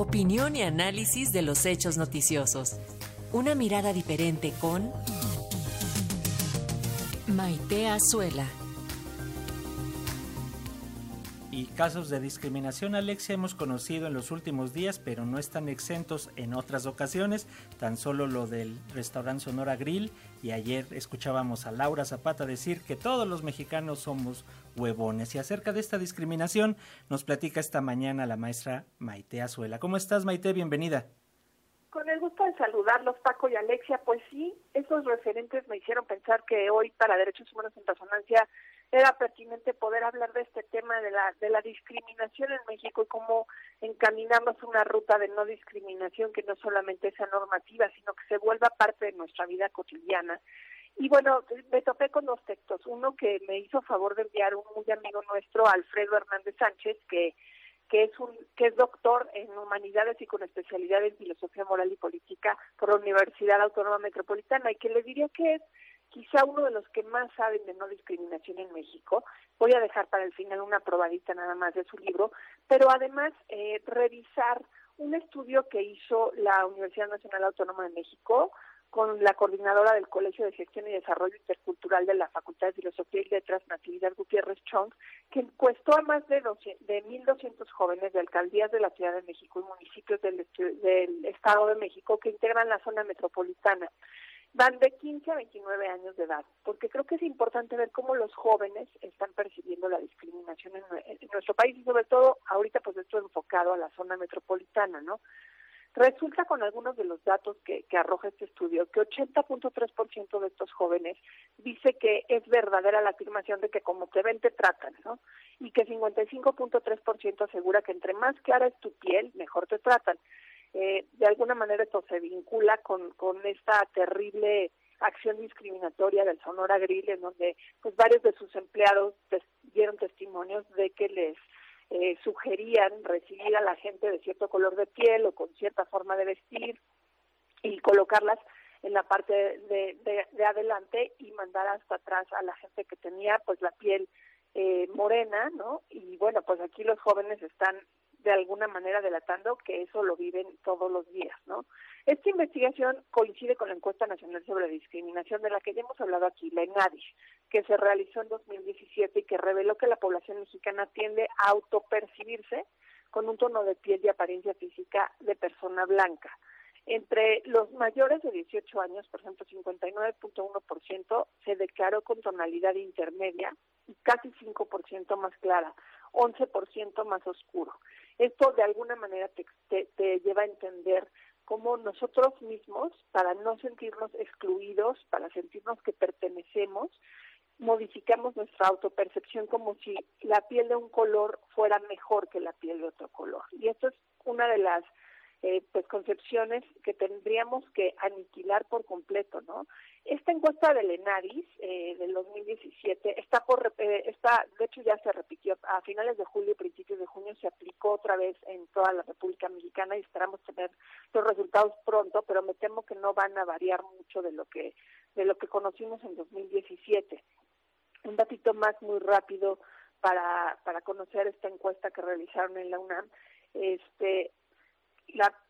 Opinión y análisis de los hechos noticiosos. Una mirada diferente con Maite Azuela. Y casos de discriminación, Alexia, hemos conocido en los últimos días, pero no están exentos en otras ocasiones. Tan solo lo del restaurante Sonora Grill. Y ayer escuchábamos a Laura Zapata decir que todos los mexicanos somos huevones. Y acerca de esta discriminación, nos platica esta mañana la maestra Maite Azuela. ¿Cómo estás, Maite? Bienvenida. Con el gusto de saludarlos, Paco y Alexia. Pues sí, esos referentes me hicieron pensar que hoy para Derechos Humanos en Resonancia era pertinente poder hablar de este tema de la, de la discriminación en México y cómo encaminamos una ruta de no discriminación que no solamente sea normativa, sino que se vuelva parte de nuestra vida cotidiana. Y bueno, me topé con dos textos. Uno que me hizo favor de enviar un muy amigo nuestro, Alfredo Hernández Sánchez, que que es un que es doctor en humanidades y con especialidad en filosofía moral y política por la Universidad Autónoma Metropolitana y que le diría que es quizá uno de los que más saben de no discriminación en México. Voy a dejar para el final una probadita nada más de su libro, pero además eh, revisar un estudio que hizo la Universidad Nacional Autónoma de México con la coordinadora del Colegio de Gestión y Desarrollo Intercultural de la Facultad de Filosofía y Letras, Natividad Gutiérrez Chong, que encuestó a más de, 12, de 1.200 jóvenes de alcaldías de la Ciudad de México y municipios del Estado de México que integran la zona metropolitana van de 15 a 29 años de edad, porque creo que es importante ver cómo los jóvenes están percibiendo la discriminación en, nuestro país y sobre todo ahorita pues esto enfocado a la zona metropolitana, ¿no? Resulta con algunos de los datos que, que arroja este estudio que 80.3% de estos jóvenes dice que es verdadera la afirmación de que como te ven te tratan, ¿no? Y que 55.3% asegura que entre más clara es tu piel, mejor te tratan. Eh, de alguna manera esto se vincula con, con esta terrible acción discriminatoria del Sonora Grill, en donde pues varios de sus empleados dieron testimonios de que les eh, sugerían recibir a la gente de cierto color de piel o con cierta forma de vestir y colocarlas en la parte de, de, adelante y mandar hasta atrás a la gente que tenía pues la piel eh, morena, ¿no? Y bueno, pues aquí los jóvenes están de alguna manera delatando que eso lo viven todos los días, ¿no? Esta investigación coincide con la encuesta nacional sobre discriminación de la que ya hemos hablado aquí, la ENADIS, que se realizó en 2017 y que reveló que la población mexicana tiende a autopercibirse con un tono de piel y apariencia física de persona blanca. Entre los mayores de 18 años, por ejemplo, 59.1% se declaró con tonalidad intermedia y casi 5% más clara, 11% más oscuro. Esto de alguna manera te, te, lleva a entender cómo nosotros mismos, para no sentirnos excluidos, para sentirnos que pertenecemos, modificamos nuestra autopercepción como si la piel de un color fuera mejor que la piel de otro color. Y esto es una de las eh, pues concepciones que tendríamos que aniquilar por completo, ¿no? Esta encuesta del ENARIS eh, del 2017 está por eh, está de hecho ya se repitió a finales de julio, principios de junio se aplicó otra vez en toda la República Mexicana y esperamos tener los resultados pronto, pero me temo que no van a variar mucho de lo que de lo que conocimos en 2017. Un datito más muy rápido para para conocer esta encuesta que realizaron en la UNAM. Este,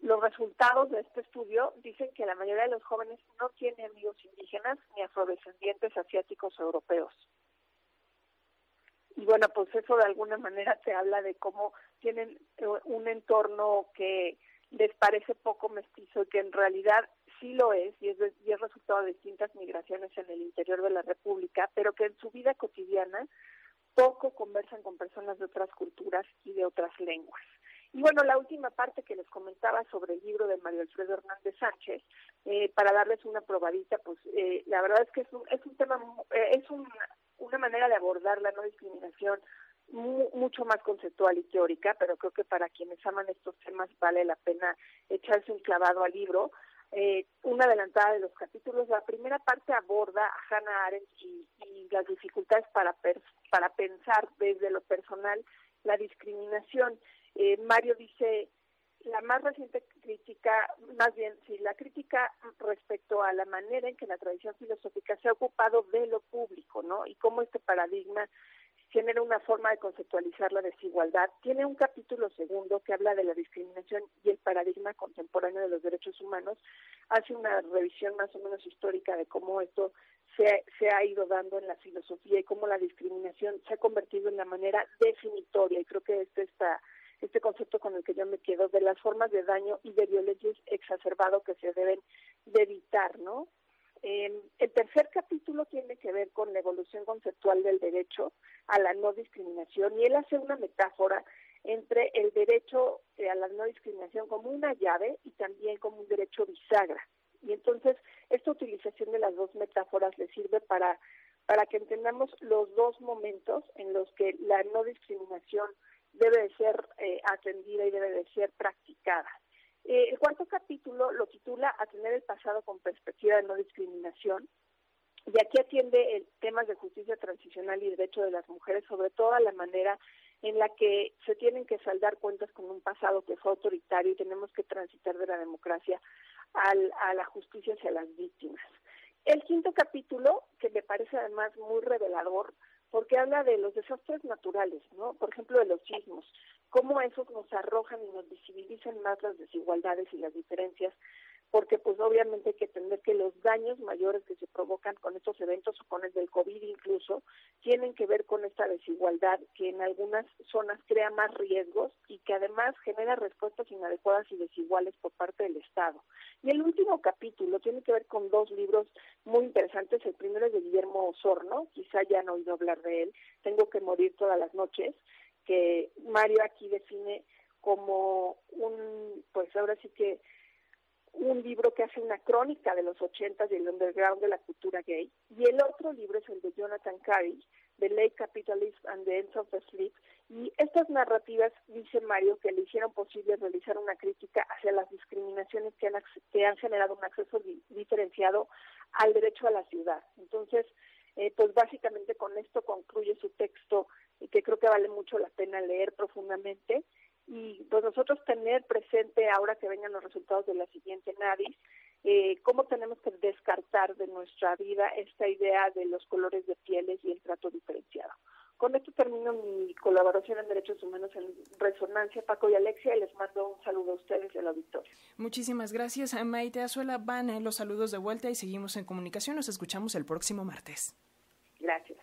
los resultados de este estudio dicen que la mayoría de los jóvenes no tiene amigos indígenas ni afrodescendientes asiáticos o europeos. Y bueno, pues eso de alguna manera te habla de cómo tienen eh, un entorno que les parece poco mestizo y que en realidad sí lo es y es, y es resultado de distintas migraciones en el interior de la República, pero que en su vida cotidiana poco conversan con personas de otras culturas y de otras lenguas. Y bueno, la última parte que les comentaba sobre el libro de Mario Alfredo Hernández Sánchez, eh, para darles una probadita, pues eh, la verdad es que es un, es un tema, eh, es un, una manera de abordar la no discriminación mucho más conceptual y teórica, pero creo que para quienes aman estos temas vale la pena echarse un clavado al libro. Eh, una adelantada de los capítulos. La primera parte aborda a Hannah Arendt y, y las dificultades para, para pensar desde lo personal la discriminación. Eh, Mario dice, la más reciente crítica, más bien, sí, la crítica respecto a la manera en que la tradición filosófica se ha ocupado de lo público, ¿no? Y cómo este paradigma genera una forma de conceptualizar la desigualdad. Tiene un capítulo segundo que habla de la discriminación y el paradigma contemporáneo de los derechos humanos. Hace una revisión más o menos histórica de cómo esto se, se ha ido dando en la filosofía y cómo la discriminación se ha convertido en la manera definitoria. Y creo que este está este concepto con el que yo me quedo de las formas de daño y de violencia exacerbado que se deben de evitar, ¿no? el tercer capítulo tiene que ver con la evolución conceptual del derecho a la no discriminación y él hace una metáfora entre el derecho eh, a la no discriminación como una llave y también como un derecho bisagra. Y entonces esta utilización de las dos metáforas le sirve para, para que entendamos los dos momentos en los que la no discriminación debe de ser eh, atendida y debe de ser practicada. Eh, el cuarto capítulo lo titula A tener el pasado con perspectiva de no discriminación. Y aquí atiende el temas de justicia transicional y derecho de las mujeres, sobre todo la manera en la que se tienen que saldar cuentas con un pasado que fue autoritario y tenemos que transitar de la democracia al, a la justicia hacia las víctimas. El quinto capítulo, que me parece además muy revelador, porque habla de los desastres naturales, ¿no? Por ejemplo, de los sismos, cómo esos nos arrojan y nos visibilizan más las desigualdades y las diferencias porque pues obviamente hay que entender que los daños mayores que se provocan con estos eventos o con el del COVID incluso tienen que ver con esta desigualdad que en algunas zonas crea más riesgos y que además genera respuestas inadecuadas y desiguales por parte del Estado. Y el último capítulo tiene que ver con dos libros muy interesantes. El primero es de Guillermo Osorno, quizá ya han oído hablar de él, Tengo que morir todas las noches, que Mario aquí define como un, pues ahora sí que un libro que hace una crónica de los ochentas y el underground de la cultura gay, y el otro libro es el de Jonathan Carey, The Late Capitalism and the End of the Sleep, y estas narrativas, dice Mario, que le hicieron posible realizar una crítica hacia las discriminaciones que han, que han generado un acceso diferenciado al derecho a la ciudad. Entonces, eh, pues básicamente con esto concluye su texto, que creo que vale mucho la pena leer profundamente, y pues nosotros tener presente ahora que vengan los resultados de la siguiente NADIS, eh, cómo tenemos que descartar de nuestra vida esta idea de los colores de pieles y el trato diferenciado. Con esto termino mi colaboración en Derechos Humanos en Resonancia, Paco y Alexia, y les mando un saludo a ustedes al auditorio. Muchísimas gracias, Maite Azuela. Van los saludos de vuelta y seguimos en comunicación. Nos escuchamos el próximo martes. Gracias.